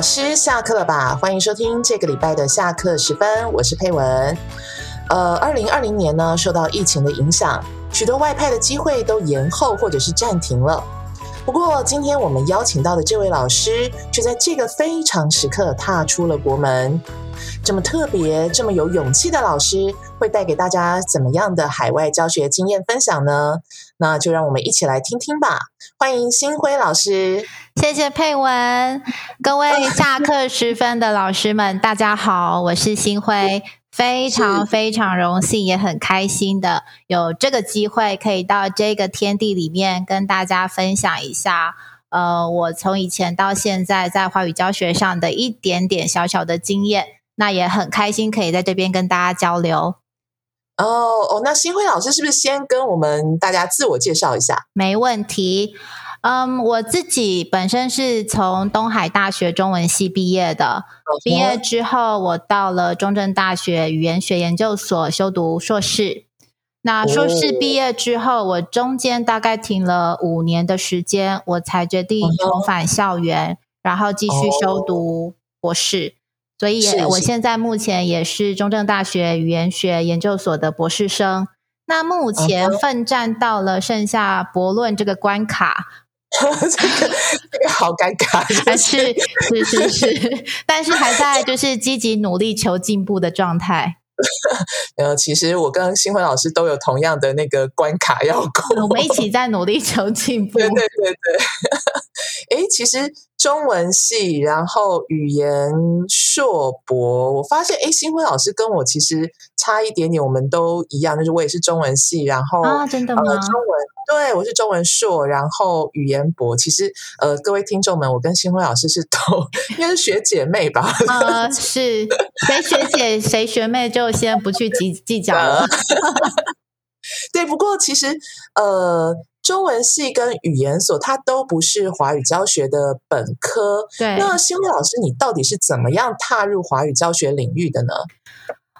老师下课了吧？欢迎收听这个礼拜的下课时分，我是佩文。呃，二零二零年呢，受到疫情的影响，许多外派的机会都延后或者是暂停了。不过，今天我们邀请到的这位老师，却在这个非常时刻踏出了国门。这么特别、这么有勇气的老师，会带给大家怎么样的海外教学经验分享呢？那就让我们一起来听听吧。欢迎新辉老师，谢谢佩文，各位 下课时分的老师们，大家好，我是新辉，非常非常荣幸，也很开心的有这个机会，可以到这个天地里面跟大家分享一下，呃，我从以前到现在在华语教学上的一点点小小的经验，那也很开心可以在这边跟大家交流。哦哦，那新辉老师是不是先跟我们大家自我介绍一下？没问题。嗯，我自己本身是从东海大学中文系毕业的，毕业之后我到了中正大学语言学研究所修读硕士。那硕士毕业之后，我中间大概停了五年的时间，我才决定重返校园，然后继续修读博士。所以，我现在目前也是中正大学语言学研究所的博士生。那目前奋战到了剩下博论这个关卡。这个这个好尴尬，还是是是是，但是还在就是积极努力求进步的状态。呃，其实我跟新辉老师都有同样的那个关卡要过，我们一起在努力求进步。对对对对。哎，其实中文系，然后语言硕博，我发现哎，新辉老师跟我其实差一点点，我们都一样，就是我也是中文系，然后啊，真的吗？中文。对，我是中文硕，然后语言博。其实，呃，各位听众们，我跟新辉老师是都 应该是学姐妹吧？呃，是谁学姐谁学妹，就先不去计计较了。对，不过其实，呃，中文系跟语言所，它都不是华语教学的本科。对，那新辉老师，你到底是怎么样踏入华语教学领域的呢？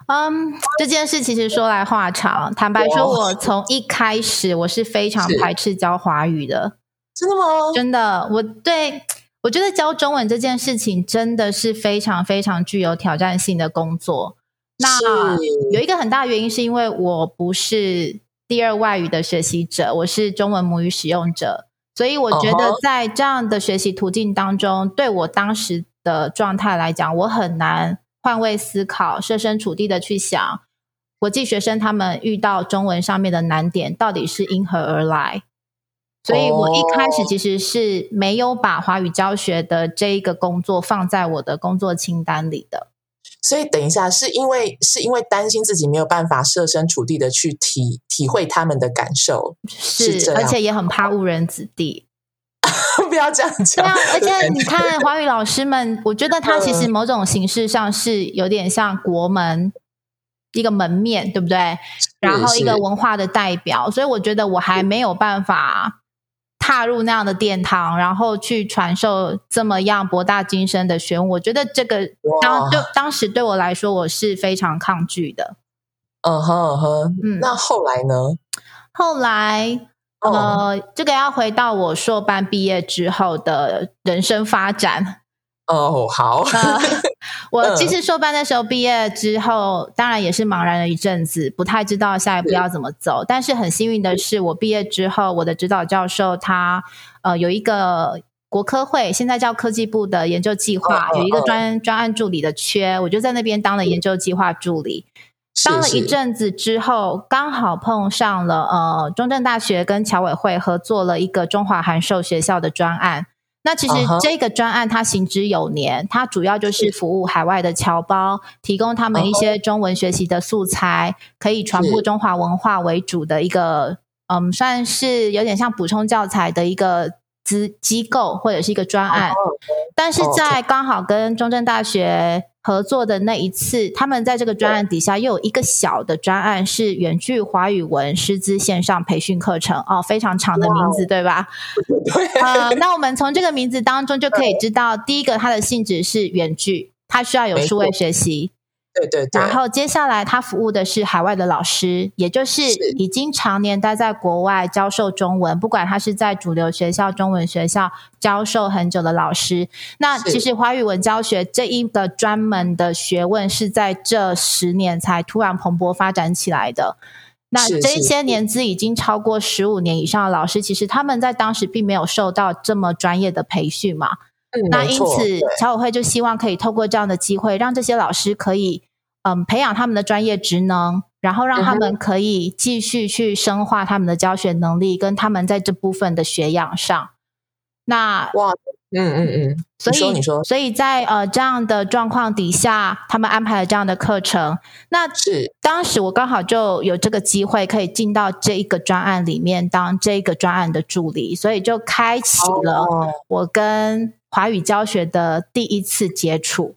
嗯，这件事其实说来话长。坦白说，我从一开始我是非常排斥教华语的。真的吗？真的，我对我觉得教中文这件事情真的是非常非常具有挑战性的工作。那有一个很大的原因，是因为我不是第二外语的学习者，我是中文母语使用者，所以我觉得在这样的学习途径当中，对我当时的状态来讲，我很难。换位思考，设身处地的去想，国际学生他们遇到中文上面的难点到底是因何而来？所以我一开始其实是没有把华语教学的这一个工作放在我的工作清单里的。所以等一下，是因为是因为担心自己没有办法设身处地的去体体会他们的感受，是而且也很怕误人子弟。不要这样讲。对啊，而且你看华语老师们，我觉得他其实某种形式上是有点像国门一个门面对不对？然后一个文化的代表，所以我觉得我还没有办法踏入那样的殿堂，然后去传授这么样博大精深的学问。我觉得这个当就当时对我来说，我是非常抗拒的。嗯哼嗯哼，嗯，那后来呢？后来。呃，这个要回到我硕班毕业之后的人生发展。哦，好。我其实硕班的时候毕业之后，当然也是茫然了一阵子，不太知道下一步要怎么走。但是很幸运的是，我毕业之后，我的指导教授他呃有一个国科会，现在叫科技部的研究计划，有一个专专案助理的缺，我就在那边当了研究计划助理。当了一阵子之后，刚好碰上了呃，中正大学跟侨委会合作了一个中华函授学校的专案。那其实这个专案它行之有年，它主要就是服务海外的侨胞，提供他们一些中文学习的素材，可以传播中华文化为主的一个，嗯，算是有点像补充教材的一个资机构或者是一个专案。但是在刚好跟中正大学。合作的那一次，他们在这个专案底下又有一个小的专案，是远距华语文师资线上培训课程哦，非常长的名字，对吧？对。呃，那我们从这个名字当中就可以知道，第一个它的性质是远距，它需要有数位学习。对对对。然后接下来他服务的是海外的老师，也就是已经常年待在国外教授中文，不管他是在主流学校、中文学校教授很久的老师。那其实华语文教学这一个专门的学问是在这十年才突然蓬勃发展起来的。那这一些年资已经超过十五年以上的老师，其实他们在当时并没有受到这么专业的培训嘛。那因此，侨委会就希望可以透过这样的机会，让这些老师可以嗯培养他们的专业职能，然后让他们可以继续去深化他们的教学能力，跟他们在这部分的学养上。那哇。嗯嗯嗯，所以你说，所以在呃这样的状况底下，他们安排了这样的课程。那是当时我刚好就有这个机会，可以进到这一个专案里面当这个专案的助理，所以就开启了我跟华语教学的第一次接触。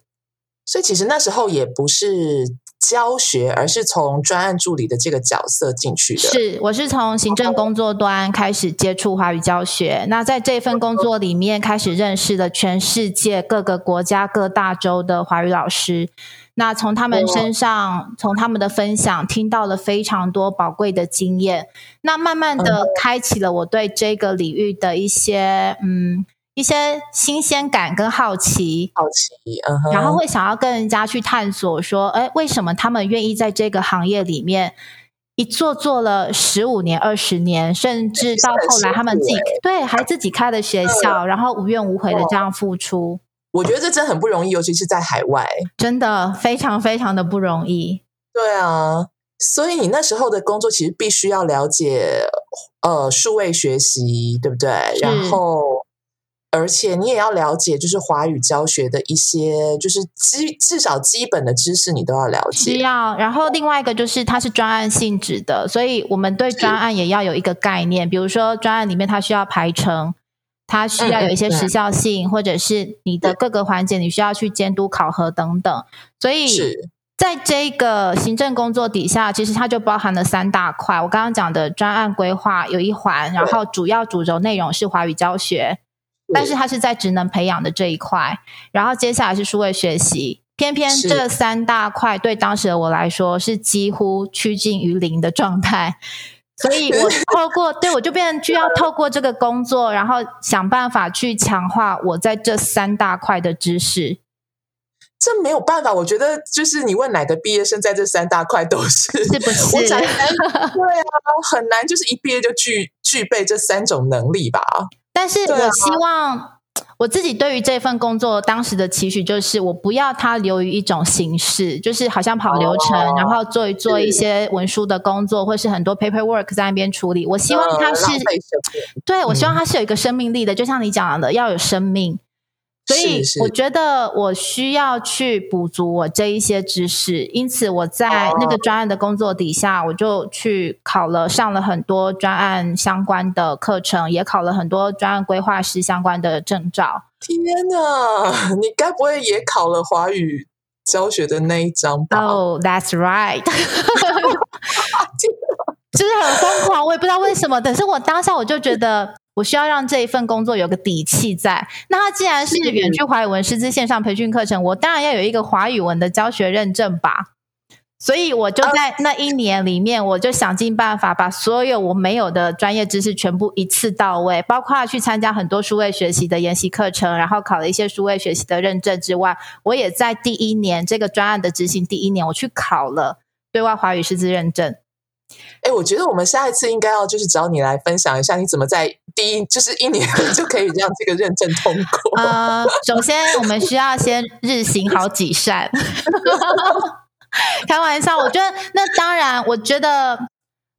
所以其实那时候也不是。教学，而是从专案助理的这个角色进去的。是，我是从行政工作端开始接触华语教学。那在这份工作里面，开始认识了全世界各个国家、各大洲的华语老师。那从他们身上，从他们的分享，听到了非常多宝贵的经验。那慢慢的，开启了我对这个领域的一些嗯。一些新鲜感跟好奇，好奇，嗯哼，然后会想要跟人家去探索，说，哎，为什么他们愿意在这个行业里面一做做了十五年、二十年，甚至到后来他们自己对还自己开了学校，然后无怨无悔的这样付出。我觉得这真很不容易，尤其是在海外，真的非常非常的不容易。对啊，所以你那时候的工作其实必须要了解呃数位学习，对不对？然后。而且你也要了解，就是华语教学的一些，就是基至少基本的知识，你都要了解。需要。然后另外一个就是它是专案性质的，所以我们对专案也要有一个概念。比如说专案里面它需要排程，它需要有一些时效性，或者是你的各个环节你需要去监督考核等等。所以在这个行政工作底下，其实它就包含了三大块。我刚刚讲的专案规划有一环，然后主要主轴内容是华语教学。但是它是在职能培养的这一块，然后接下来是数位学习，偏偏这三大块对当时的我来说是几乎趋近于零的状态，所以我透过对我就变成需要透过这个工作，然后想办法去强化我在这三大块的知识。这没有办法，我觉得就是你问哪个毕业生在这三大块都是是不是？对啊，很难，就是一毕业就具具备这三种能力吧。但是我希望我自己对于这份工作当时的期许就是，我不要它流于一种形式，就是好像跑流程，然后做一做一些文书的工作，或是很多 paperwork 在那边处理。我希望它是，对我希望它是有一个生命力的，就像你讲的，要有生命。所以我觉得我需要去补足我这一些知识，因此我在那个专案的工作底下，我就去考了上了很多专案相关的课程，也考了很多专案规划师相关的证照。天哪，你该不会也考了华语教学的那一张吧？Oh, that's right，就是很疯狂，我也不知道为什么，但是我当下我就觉得。我需要让这一份工作有个底气在。那它既然是远距华语文师资线上培训课程，我当然要有一个华语文的教学认证吧。所以我就在那一年里面，我就想尽办法把所有我没有的专业知识全部一次到位，包括去参加很多数位学习的研习课程，然后考了一些数位学习的认证之外，我也在第一年这个专案的执行第一年，我去考了对外华语师资认证。哎，我觉得我们下一次应该要就是找你来分享一下，你怎么在第一就是一年 就可以让这个认证通过？呃，首先我们需要先日行好几善，开玩笑。我觉得那当然，我觉得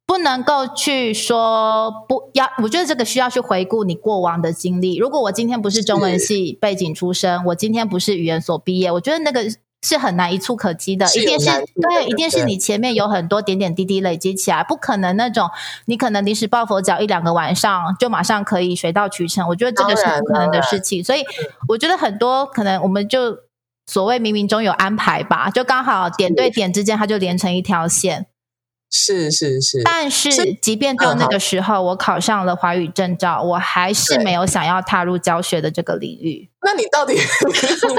不能够去说不要。我觉得这个需要去回顾你过往的经历。如果我今天不是中文系背景出身，我今天不是语言所毕业，我觉得那个。是很难一触可及的，一定是对，一定是你前面有很多点点滴滴累积起来，不可能那种你可能临时抱佛脚一两个晚上就马上可以水到渠成。我觉得这个是不可能的事情，所以我觉得很多可能我们就所谓冥冥中有安排吧，就刚好点对点之间它就连成一条线。是是是，但是即便到那个时候，我考上了华语证照，我还是没有想要踏入教学的这个领域。那你到底 你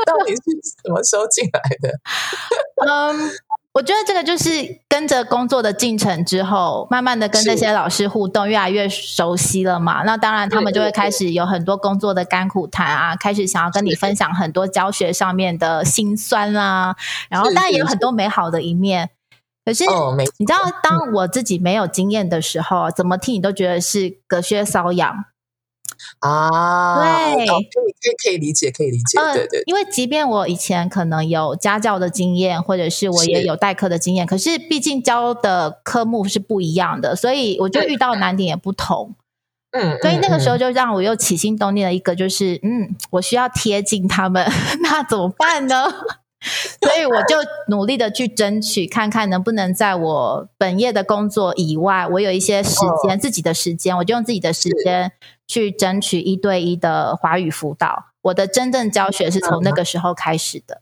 到底是什么时候进来的？嗯，我觉得这个就是跟着工作的进程之后，慢慢的跟这些老师互动，越来越熟悉了嘛。那当然，他们就会开始有很多工作的甘苦谈啊，开始想要跟你分享很多教学上面的辛酸啦。然后，当然也有很多美好的一面。可是，你知道，当我自己没有经验的时候，怎么听你都觉得是隔靴搔痒。啊，对，可以可以可以理解，可以理解，对对。因为即便我以前可能有家教的经验，或者是我也有代课的经验，可是毕竟教的科目是不一样的，所以我就遇到难点也不同。嗯，所以那个时候就让我又起心动念了一个，就是嗯，我需要贴近他们，那怎么办呢？所以我就努力的去争取，看看能不能在我本业的工作以外，我有一些时间，自己的时间，我就用自己的时间去争取一对一的华语辅导。我的真正教学是从那个时候开始的。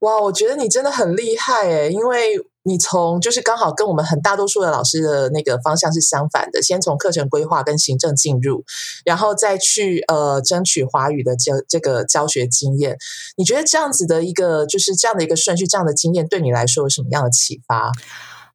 哇，我觉得你真的很厉害诶，因为。你从就是刚好跟我们很大多数的老师的那个方向是相反的，先从课程规划跟行政进入，然后再去呃争取华语的教这个教学经验。你觉得这样子的一个就是这样的一个顺序，这样的经验对你来说有什么样的启发？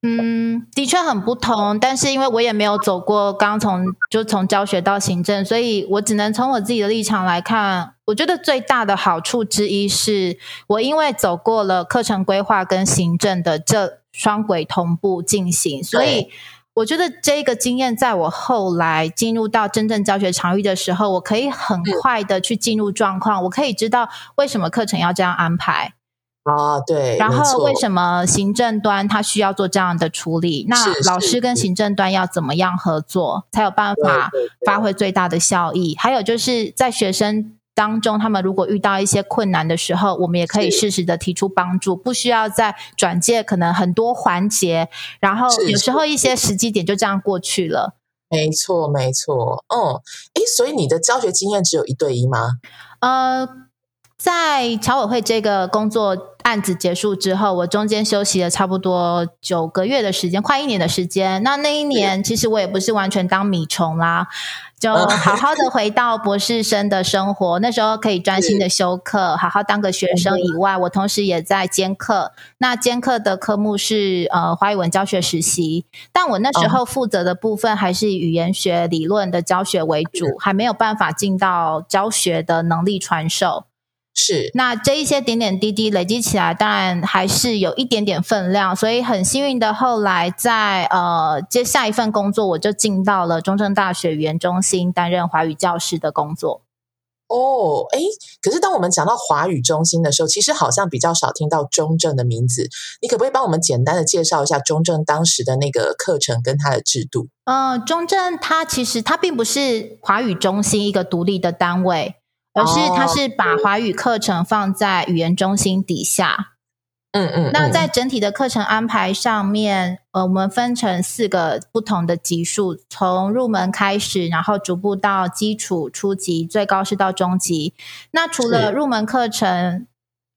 嗯，的确很不同，但是因为我也没有走过刚从就从教学到行政，所以我只能从我自己的立场来看。我觉得最大的好处之一是我因为走过了课程规划跟行政的这双轨同步进行，所以我觉得这个经验在我后来进入到真正教学场域的时候，我可以很快的去进入状况，我可以知道为什么课程要这样安排。啊，对。然后为什么行政端他需要做这样的处理？那老师跟行政端要怎么样合作，才有办法发挥最大的效益？还有就是在学生当中，他们如果遇到一些困难的时候，我们也可以适时的提出帮助，不需要再转介可能很多环节，然后有时候一些时机点就这样过去了。没错，没错。嗯，哎，所以你的教学经验只有一对一吗？呃。在侨委会这个工作案子结束之后，我中间休息了差不多九个月的时间，快一年的时间。那那一年，其实我也不是完全当米虫啦，就好好的回到博士生的生活。那时候可以专心的修课，好好当个学生以外，我同时也在兼课。那兼课的科目是呃华语文教学实习，但我那时候负责的部分还是语言学理论的教学为主，还没有办法进到教学的能力传授。是，那这一些点点滴滴累积起来，当然还是有一点点分量，所以很幸运的，后来在呃接下一份工作，我就进到了中正大学语言中心担任华语教师的工作。哦，哎，可是当我们讲到华语中心的时候，其实好像比较少听到中正的名字。你可不可以帮我们简单的介绍一下中正当时的那个课程跟它的制度？嗯，中正它其实它并不是华语中心一个独立的单位。而是它是把华语课程放在语言中心底下，嗯嗯。那在整体的课程安排上面，呃，我们分成四个不同的级数，从入门开始，然后逐步到基础、初级，最高是到中级。那除了入门课程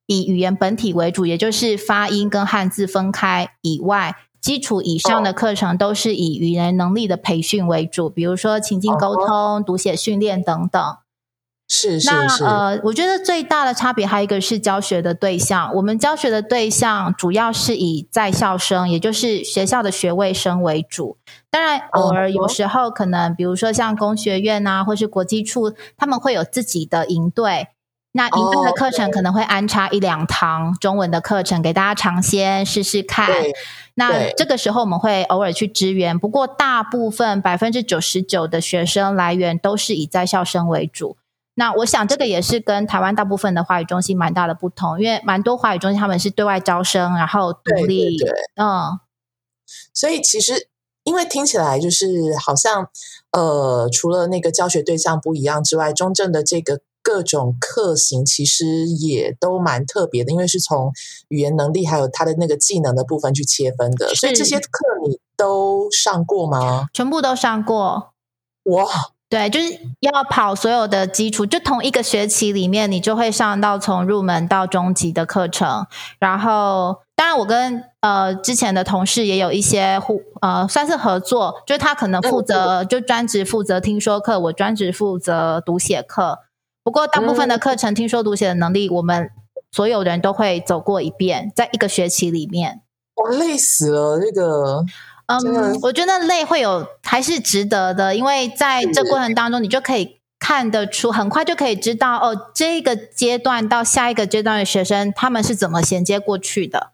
以语言本体为主，也就是发音跟汉字分开以外，基础以上的课程都是以语言能力的培训为主，比如说情境沟通、读写训练等等。是那呃，我觉得最大的差别还有一个是教学的对象。我们教学的对象主要是以在校生，也就是学校的学位生为主。当然，偶尔有时候可能，比如说像工学院啊，或是国际处，他们会有自己的营队。那营队的课程可能会安插一两堂中文的课程给大家尝鲜试试看。那这个时候我们会偶尔去支援，不过大部分百分之九十九的学生来源都是以在校生为主。那我想，这个也是跟台湾大部分的华语中心蛮大的不同，因为蛮多华语中心他们是对外招生，然后独立，嗯，所以其实因为听起来就是好像，呃，除了那个教学对象不一样之外，中正的这个各种课型其实也都蛮特别的，因为是从语言能力还有他的那个技能的部分去切分的，所以这些课你都上过吗？全部都上过，哇！对，就是要跑所有的基础，就同一个学期里面，你就会上到从入门到中级的课程。然后，当然我跟呃之前的同事也有一些互呃算是合作，就是他可能负责就专职负责听说课，我专职负责读写课。不过大部分的课程，听说读写的能力，我们所有人都会走过一遍，在一个学期里面。我累死了，那个。嗯，我觉得累会有还是值得的，因为在这过程当中，你就可以看得出，很快就可以知道哦，这个阶段到下一个阶段的学生他们是怎么衔接过去的，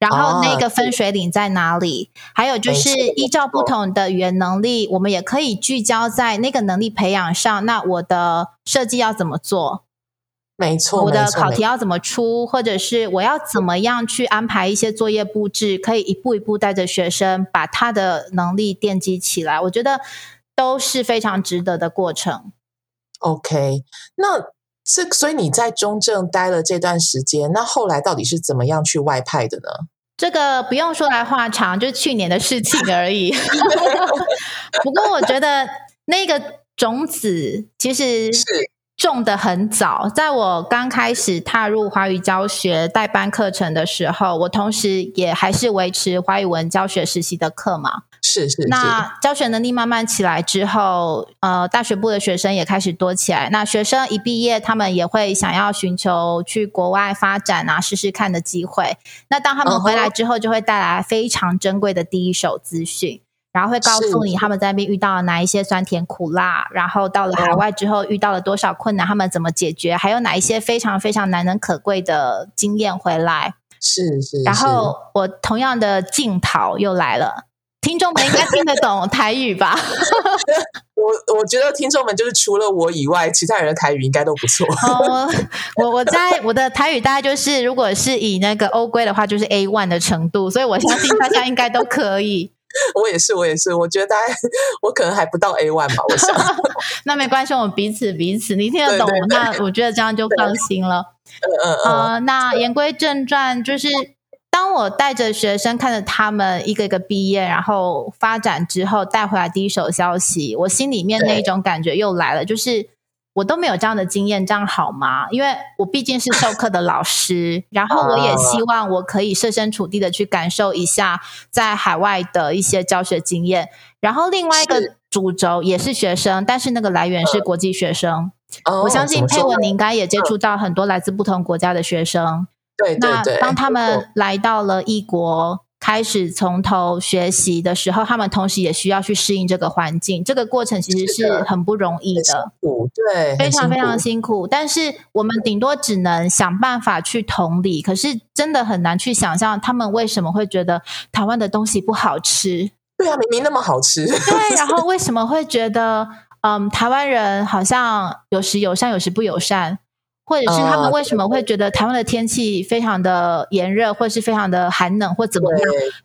然后那个分水岭在哪里？还有就是依照不同的语言能力，我们也可以聚焦在那个能力培养上。那我的设计要怎么做？没错，我的考题要怎么出，或者是我要怎么样去安排一些作业布置，可以一步一步带着学生把他的能力奠基起来，我觉得都是非常值得的过程。OK，那这所以你在中正待了这段时间，那后来到底是怎么样去外派的呢？这个不用说来话长，就是去年的事情而已。不过我觉得那个种子其实是。种的很早，在我刚开始踏入华语教学代班课程的时候，我同时也还是维持华语文教学实习的课嘛。是是。是那教学能力慢慢起来之后，呃，大学部的学生也开始多起来。那学生一毕业，他们也会想要寻求去国外发展啊，试试看的机会。那当他们回来之后，就会带来非常珍贵的第一手资讯。然后会告诉你他们在那边遇到了哪一些酸甜苦辣，然后到了海外之后遇到了多少困难，他们怎么解决，还有哪一些非常非常难能可贵的经验回来。是是。然后我同样的镜头又来了，听众们应该听得懂台语吧？我我觉得听众们就是除了我以外，其他人的台语应该都不错。我我在我的台语大概就是，如果是以那个欧规的话，就是 A one 的程度，所以我相信大家应该都可以。我也是，我也是，我觉得大概我可能还不到 A one 吧，我想。那没关系，我们彼此彼此，你听得懂，那我觉得这样就放心了。嗯嗯嗯。那言归正传，就是当我带着学生看着他们一个一个毕业，然后发展之后带回来第一手消息，我心里面那一种感觉又来了，就是。我都没有这样的经验，这样好吗？因为我毕竟是授课的老师，然后我也希望我可以设身处地的去感受一下在海外的一些教学经验。然后另外一个主轴也是学生，但是那个来源是国际学生。我相信佩文你应该也接触到很多来自不同国家的学生。对对对。那当他们来到了异国。开始从头学习的时候，他们同时也需要去适应这个环境，这个过程其实是很不容易的，对，非常非常辛苦。但是我们顶多只能想办法去同理，可是真的很难去想象他们为什么会觉得台湾的东西不好吃。对啊，明明那么好吃。对，然后为什么会觉得，嗯，台湾人好像有时友善，有时不友善？或者是他们为什么会觉得台湾的天气非常的炎热，或是非常的寒冷，或怎么样？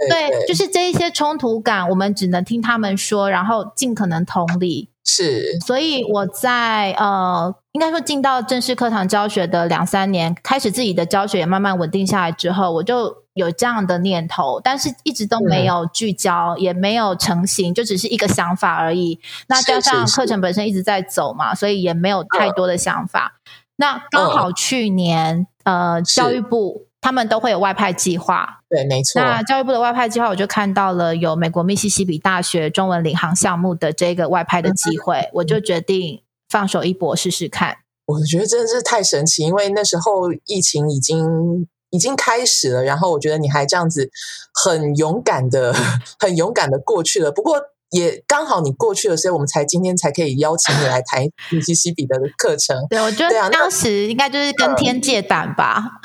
对，就是这一些冲突感，我们只能听他们说，然后尽可能同理。是，所以我在呃，应该说进到正式课堂教学的两三年，开始自己的教学也慢慢稳定下来之后，我就有这样的念头，但是一直都没有聚焦，也没有成型，就只是一个想法而已。那加上课程本身一直在走嘛，所以也没有太多的想法。那刚好去年，呃，教育部他们都会有外派计划，对，没错。那教育部的外派计划，我就看到了有美国密西西比大学中文领航项目的这个外派的机会，我就决定放手一搏试试看。我觉得真的是太神奇，因为那时候疫情已经已经开始了，然后我觉得你还这样子很勇敢的、很勇敢的过去了。不过。也刚好你过去了，所以我们才今天才可以邀请你来 谈密西西比的课程。对，我觉得当时应该就是跟天借胆吧。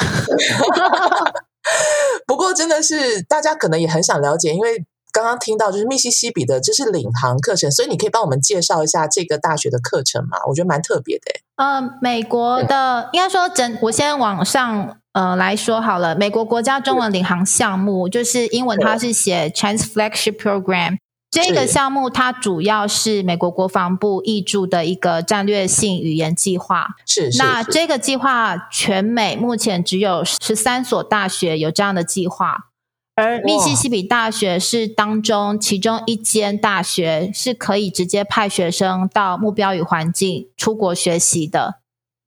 不过真的是大家可能也很想了解，因为刚刚听到就是密西西比的这是领航课程，所以你可以帮我们介绍一下这个大学的课程吗？我觉得蛮特别的。嗯，美国的应该说整，我先往上呃来说好了。美国国家中文领航项目就是英文，它是写 Trans Flagship Program。这个项目它主要是美国国防部挹注的一个战略性语言计划。是，那这个计划全美目前只有十三所大学有这样的计划，而密西西比大学是当中其中一间大学是可以直接派学生到目标与环境出国学习的。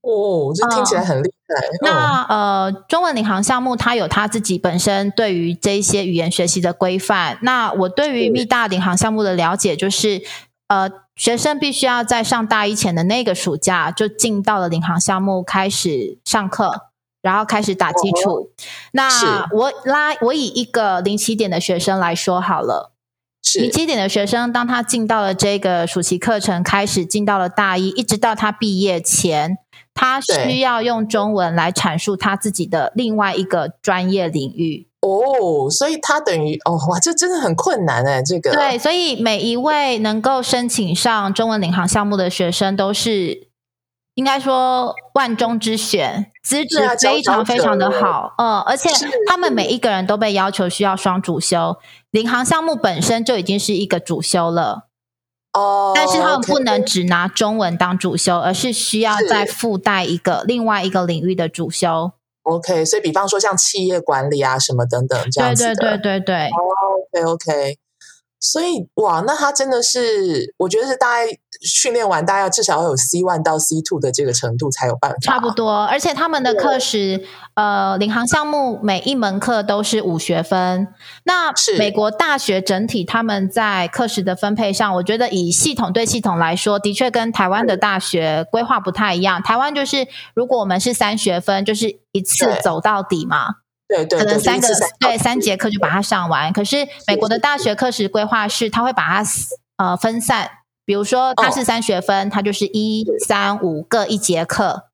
哦，这听起来很厉害。那呃，中文领航项目它有它自己本身对于这一些语言学习的规范。那我对于密大领航项目的了解就是，呃，学生必须要在上大一前的那个暑假就进到了领航项目开始上课，然后开始打基础。那我拉我以一个零起点的学生来说好了，零起点的学生，当他进到了这个暑期课程，开始进到了大一，一直到他毕业前，他需要用中文来阐述他自己的另外一个专业领域。哦，所以他等于哦，哇，这真的很困难哎，这个。对，所以每一位能够申请上中文领航项目的学生，都是应该说万中之选，资质非常非常的好，嗯，而且他们每一个人都被要求需要双主修，领航项目本身就已经是一个主修了，哦，但是他们不能只拿中文当主修，而是需要再附带一个另外一个领域的主修。OK，所以比方说像企业管理啊什么等等这样子的，对对对对对。OK OK，所以哇，那他真的是，我觉得是大概训练完，大概至少要有 C one 到 C two 的这个程度才有办法。差不多，而且他们的课时，呃，领航项目每一门课都是五学分。那美国大学整体他们在课时的分配上，我觉得以系统对系统来说，的确跟台湾的大学规划不太一样。台湾就是如果我们是三学分，就是一次走到底嘛。对对，可能三个对三节课就把它上完。可是美国的大学课时规划是，他会把它呃分散。比如说，它是三学分，它就是一三五各一节课。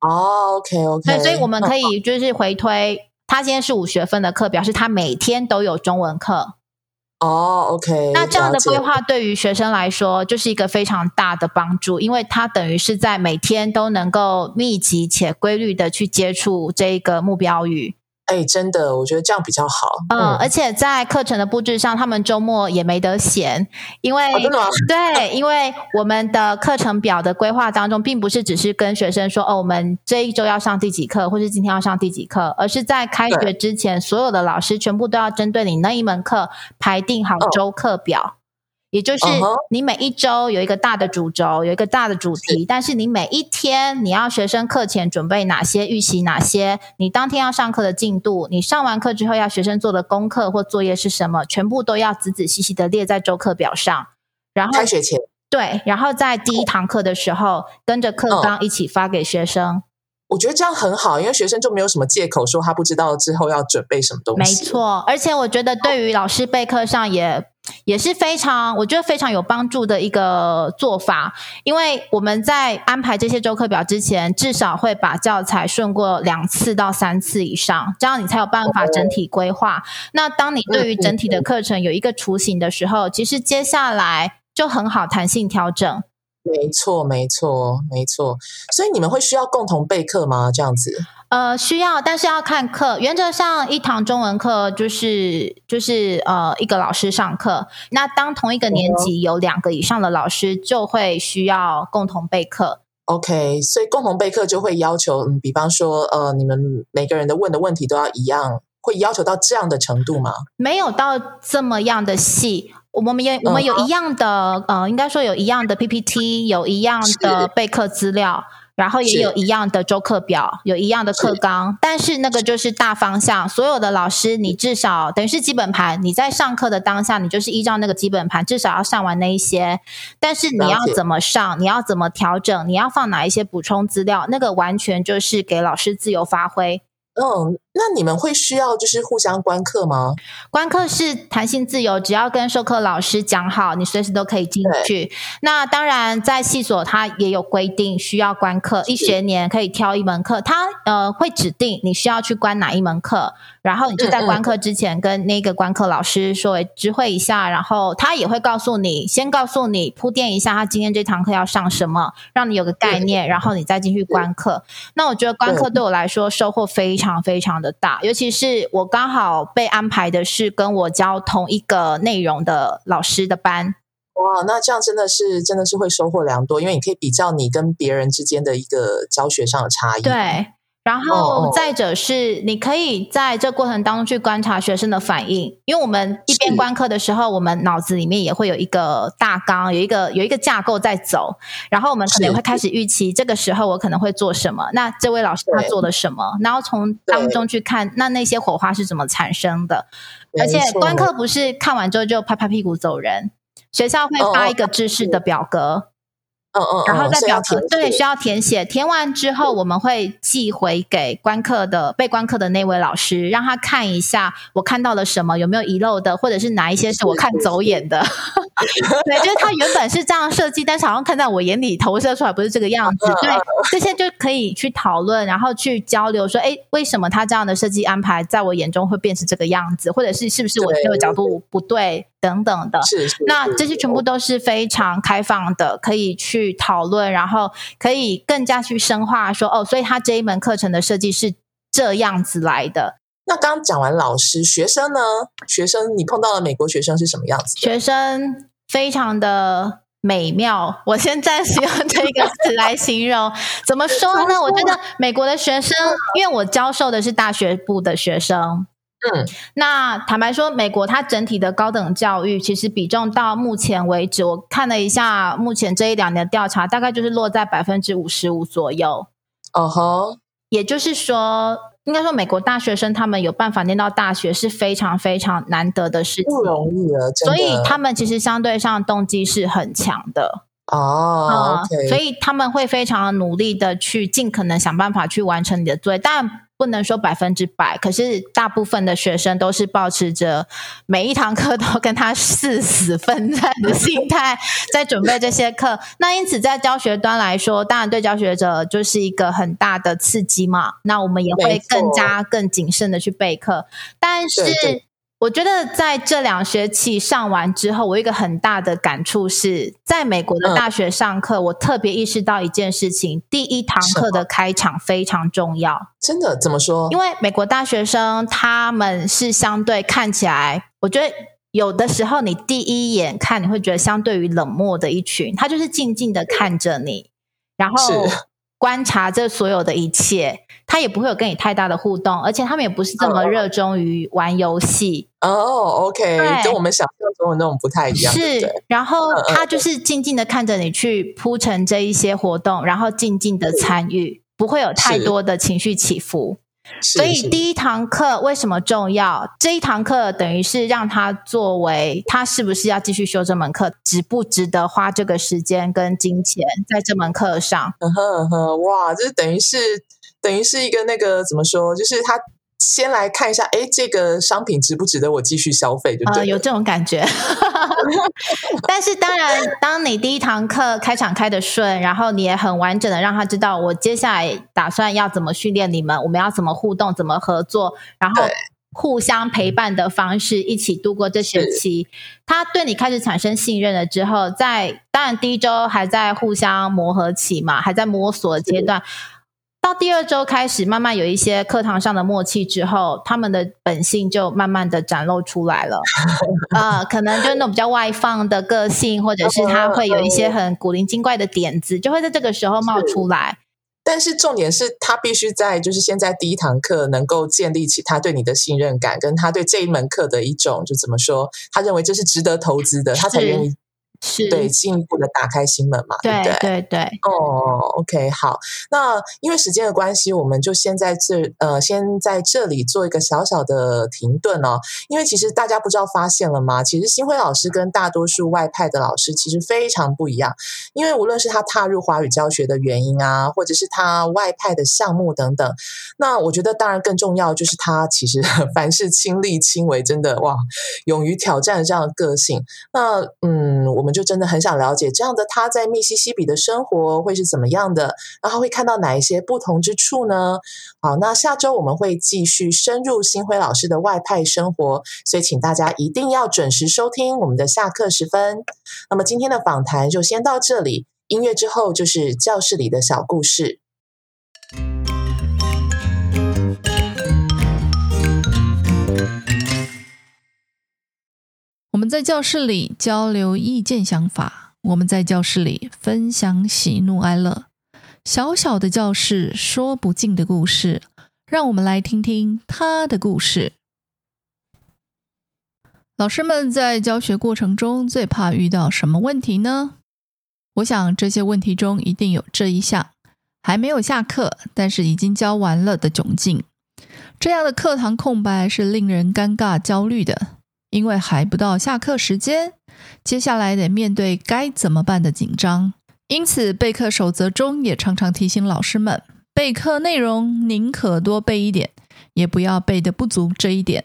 哦，OK OK。对，所以我们可以就是回推，他今天是五学分的课，表示他每天都有中文课。哦，OK。那这样的规划对于学生来说就是一个非常大的帮助，因为他等于是在每天都能够密集且规律的去接触这个目标语。哎，真的，我觉得这样比较好。嗯，而且在课程的布置上，他们周末也没得闲，因为真的吗？对，因为我们的课程表的规划当中，并不是只是跟学生说哦，我们这一周要上第几课，或是今天要上第几课，而是在开学之前，所有的老师全部都要针对你那一门课排定好周课表。也就是你每一周有一个大的主轴，有一个大的主题，但是你每一天你要学生课前准备哪些预习哪些，你当天要上课的进度，你上完课之后要学生做的功课或作业是什么，全部都要仔仔细细的列在周课表上。然后开学前对，然后在第一堂课的时候跟着课纲一起发给学生。我觉得这样很好，因为学生就没有什么借口说他不知道之后要准备什么东西。没错，而且我觉得对于老师备课上也。也是非常，我觉得非常有帮助的一个做法，因为我们在安排这些周课表之前，至少会把教材顺过两次到三次以上，这样你才有办法整体规划。那当你对于整体的课程有一个雏形的时候，其实接下来就很好弹性调整。没错，没错，没错。所以你们会需要共同备课吗？这样子？呃，需要，但是要看课。原则上，一堂中文课就是就是呃一个老师上课。那当同一个年级有两个以上的老师，就会需要共同备课。OK，所以共同备课就会要求，嗯，比方说，呃，你们每个人的问的问题都要一样，会要求到这样的程度吗？没有到这么样的细。我们有我们有一样的呃，应该说有一样的 PPT，有一样的备课资料，然后也有一样的周课表，有一样的课纲。但是那个就是大方向，所有的老师你至少等于是基本盘，你在上课的当下，你就是依照那个基本盘，至少要上完那一些。但是你要怎么上，你要怎么调整，你要放哪一些补充资料，那个完全就是给老师自由发挥。嗯，那你们会需要就是互相观课吗？观课是弹性自由，只要跟授课老师讲好，你随时都可以进去。那当然，在系所它也有规定需要观课，一学年可以挑一门课，它呃会指定你需要去观哪一门课。然后你就在观课之前跟那个观课老师说知会一下，然后他也会告诉你，先告诉你铺垫一下他今天这堂课要上什么，让你有个概念，然后你再进去观课。那我觉得观课对我来说收获非常非常的大，尤其是我刚好被安排的是跟我教同一个内容的老师的班。哇，那这样真的是真的是会收获良多，因为你可以比较你跟别人之间的一个教学上的差异。对。然后再者是，你可以在这过程当中去观察学生的反应，因为我们一边观课的时候，我们脑子里面也会有一个大纲，有一个有一个架构在走，然后我们可能会开始预期这个时候我可能会做什么，那这位老师他做了什么，然后从当中去看那那些火花是怎么产生的，而且观课不是看完之后就拍拍屁股走人。学校会发一个知识的表格。嗯嗯，然后在表格对需要要填写，填完之后我们会寄回给观课的被观课的那位老师，让他看一下我看到了什么，有没有遗漏的，或者是哪一些是我看走眼的。对，就是他原本是这样设计，但是好像看在我眼里投射出来不是这个样子。对，这些就可以去讨论，然后去交流，说，哎，为什么他这样的设计安排在我眼中会变成这个样子，或者是是不是我这个角度不对等等的。是是，那这些全部都是非常开放的，可以去讨论，然后可以更加去深化说，哦，所以他这一门课程的设计是这样子来的。那刚讲完老师，学生呢？学生，你碰到了美国学生是什么样子？学生非常的美妙，我先暂时用这个词来形容。怎么说呢？我觉得美国的学生，因为我教授的是大学部的学生，嗯，那坦白说，美国它整体的高等教育其实比重到目前为止，我看了一下目前这一两年的调查，大概就是落在百分之五十五左右。哦吼，也就是说。应该说，美国大学生他们有办法念到大学是非常非常难得的事情，不容易啊。所以他们其实相对上动机是很强的哦。所以他们会非常努力的去尽可能想办法去完成你的作业，但。不能说百分之百，可是大部分的学生都是保持着每一堂课都跟他誓死奋战的心态 在准备这些课。那因此在教学端来说，当然对教学者就是一个很大的刺激嘛。那我们也会更加更谨慎的去备课，但是。我觉得在这两学期上完之后，我一个很大的感触是在美国的大学上课，我特别意识到一件事情：第一堂课的开场非常重要。真的？怎么说？因为美国大学生他们是相对看起来，我觉得有的时候你第一眼看你会觉得相对于冷漠的一群，他就是静静的看着你，然后。观察这所有的一切，他也不会有跟你太大的互动，而且他们也不是这么热衷于玩游戏。哦，OK，跟我们想象中的那种不太一样。是，然后他就是静静的看着你去铺陈这一些活动，然后静静的参与，不会有太多的情绪起伏。所以第一堂课为什么重要？这一堂课等于是让他作为他是不是要继续修这门课，值不值得花这个时间跟金钱在这门课上？嗯哼嗯哼，哇，这等于是等于是一个那个怎么说？就是他。先来看一下，哎，这个商品值不值得我继续消费？对不对？有这种感觉。但是当然，当你第一堂课开场开的顺，然后你也很完整的让他知道我接下来打算要怎么训练你们，我们要怎么互动，怎么合作，然后互相陪伴的方式一起度过这学期。他对你开始产生信任了之后，在当然第一周还在互相磨合期嘛，还在摸索阶段。到第二周开始，慢慢有一些课堂上的默契之后，他们的本性就慢慢的展露出来了。呃，可能就那种比较外放的个性，或者是他会有一些很古灵精怪的点子，就会在这个时候冒出来。但是重点是他必须在就是现在第一堂课能够建立起他对你的信任感，跟他对这一门课的一种就怎么说，他认为这是值得投资的，他才愿意。是对进一步的打开心门嘛？对对对对。哦，OK，好。那因为时间的关系，我们就先在这呃，先在这里做一个小小的停顿哦。因为其实大家不知道发现了吗？其实新辉老师跟大多数外派的老师其实非常不一样。因为无论是他踏入华语教学的原因啊，或者是他外派的项目等等，那我觉得当然更重要就是他其实 凡事亲力亲为，真的哇，勇于挑战这样的个性。那嗯，我们。就真的很想了解这样的他在密西西比的生活会是怎么样的，然后会看到哪一些不同之处呢？好，那下周我们会继续深入新辉老师的外派生活，所以请大家一定要准时收听我们的下课时分。那么今天的访谈就先到这里，音乐之后就是教室里的小故事。我们在教室里交流意见、想法；我们在教室里分享喜怒哀乐。小小的教室，说不尽的故事。让我们来听听他的故事。老师们在教学过程中最怕遇到什么问题呢？我想这些问题中一定有这一项：还没有下课，但是已经教完了的窘境。这样的课堂空白是令人尴尬、焦虑的。因为还不到下课时间，接下来得面对该怎么办的紧张。因此，备课守则中也常常提醒老师们，备课内容宁可多备一点，也不要备的不足这一点。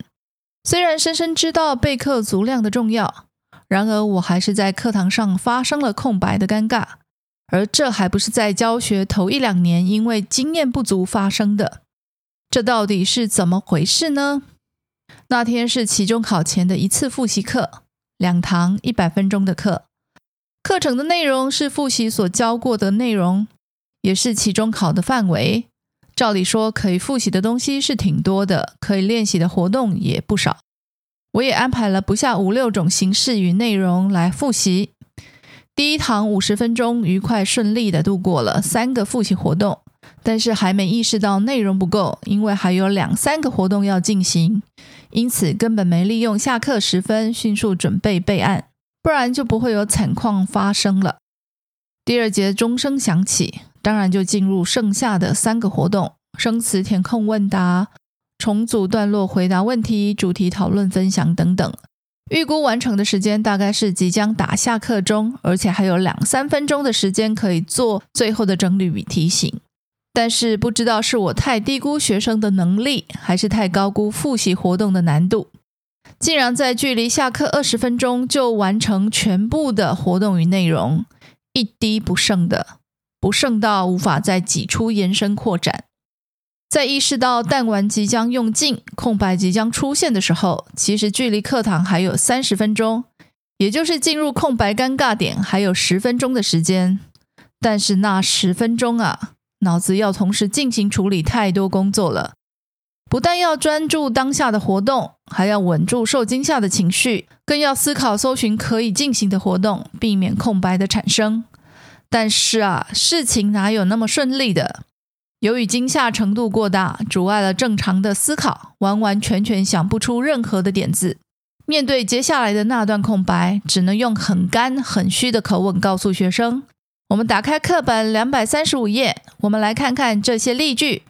虽然深深知道备课足量的重要，然而我还是在课堂上发生了空白的尴尬。而这还不是在教学头一两年因为经验不足发生的，这到底是怎么回事呢？那天是期中考前的一次复习课，两堂一百分钟的课，课程的内容是复习所教过的内容，也是期中考的范围。照理说，可以复习的东西是挺多的，可以练习的活动也不少。我也安排了不下五六种形式与内容来复习。第一堂五十分钟，愉快顺利的度过了三个复习活动，但是还没意识到内容不够，因为还有两三个活动要进行，因此根本没利用下课时分迅速准备备案，不然就不会有惨况发生了。第二节钟声响起，当然就进入剩下的三个活动：生词填空问答、重组段落回答问题、主题讨论分享等等。预估完成的时间大概是即将打下课钟，而且还有两三分钟的时间可以做最后的整理与提醒。但是不知道是我太低估学生的能力，还是太高估复习活动的难度，竟然在距离下课二十分钟就完成全部的活动与内容，一滴不剩的，不剩到无法再挤出延伸扩展。在意识到弹丸即将用尽、空白即将出现的时候，其实距离课堂还有三十分钟，也就是进入空白尴尬点还有十分钟的时间。但是那十分钟啊，脑子要同时进行处理太多工作了，不但要专注当下的活动，还要稳住受惊吓的情绪，更要思考搜寻可以进行的活动，避免空白的产生。但是啊，事情哪有那么顺利的？由于惊吓程度过大，阻碍了正常的思考，完完全全想不出任何的点子。面对接下来的那段空白，只能用很干、很虚的口吻告诉学生：“我们打开课本两百三十五页，我们来看看这些例句。”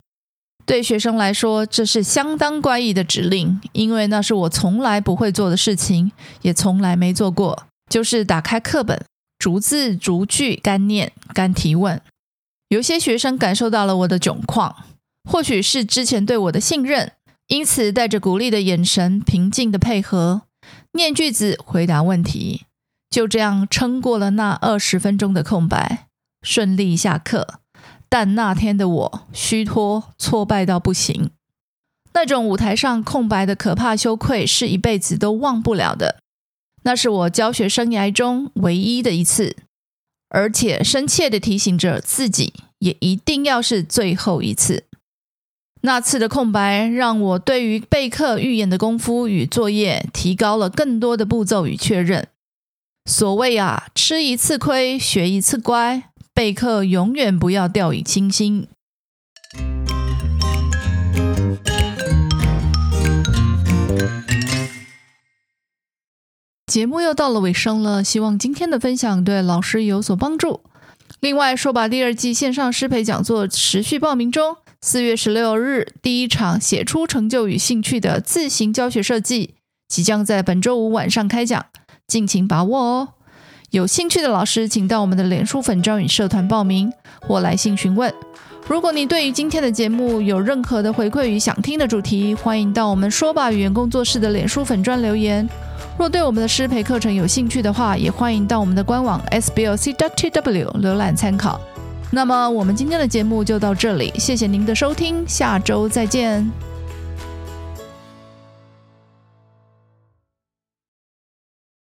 对学生来说，这是相当怪异的指令，因为那是我从来不会做的事情，也从来没做过。就是打开课本，逐字逐句干念、干提问。有些学生感受到了我的窘况，或许是之前对我的信任，因此带着鼓励的眼神，平静的配合念句子、回答问题，就这样撑过了那二十分钟的空白，顺利下课。但那天的我虚脱、挫败到不行，那种舞台上空白的可怕羞愧，是一辈子都忘不了的。那是我教学生涯中唯一的一次。而且深切的提醒着自己，也一定要是最后一次。那次的空白，让我对于备课预演的功夫与作业提高了更多的步骤与确认。所谓啊，吃一次亏，学一次乖，备课永远不要掉以轻心。节目又到了尾声了，希望今天的分享对老师有所帮助。另外，说把第二季线上师培讲座持续报名中，四月十六日第一场写出成就与兴趣的自行教学设计即将在本周五晚上开讲，敬请把握哦。有兴趣的老师，请到我们的脸书粉专与社团报名或来信询问。如果你对于今天的节目有任何的回馈与想听的主题，欢迎到我们说吧语言工作室的脸书粉专留言。若对我们的师培课程有兴趣的话，也欢迎到我们的官网 sblc.tw 浏览参考。那么，我们今天的节目就到这里，谢谢您的收听，下周再见。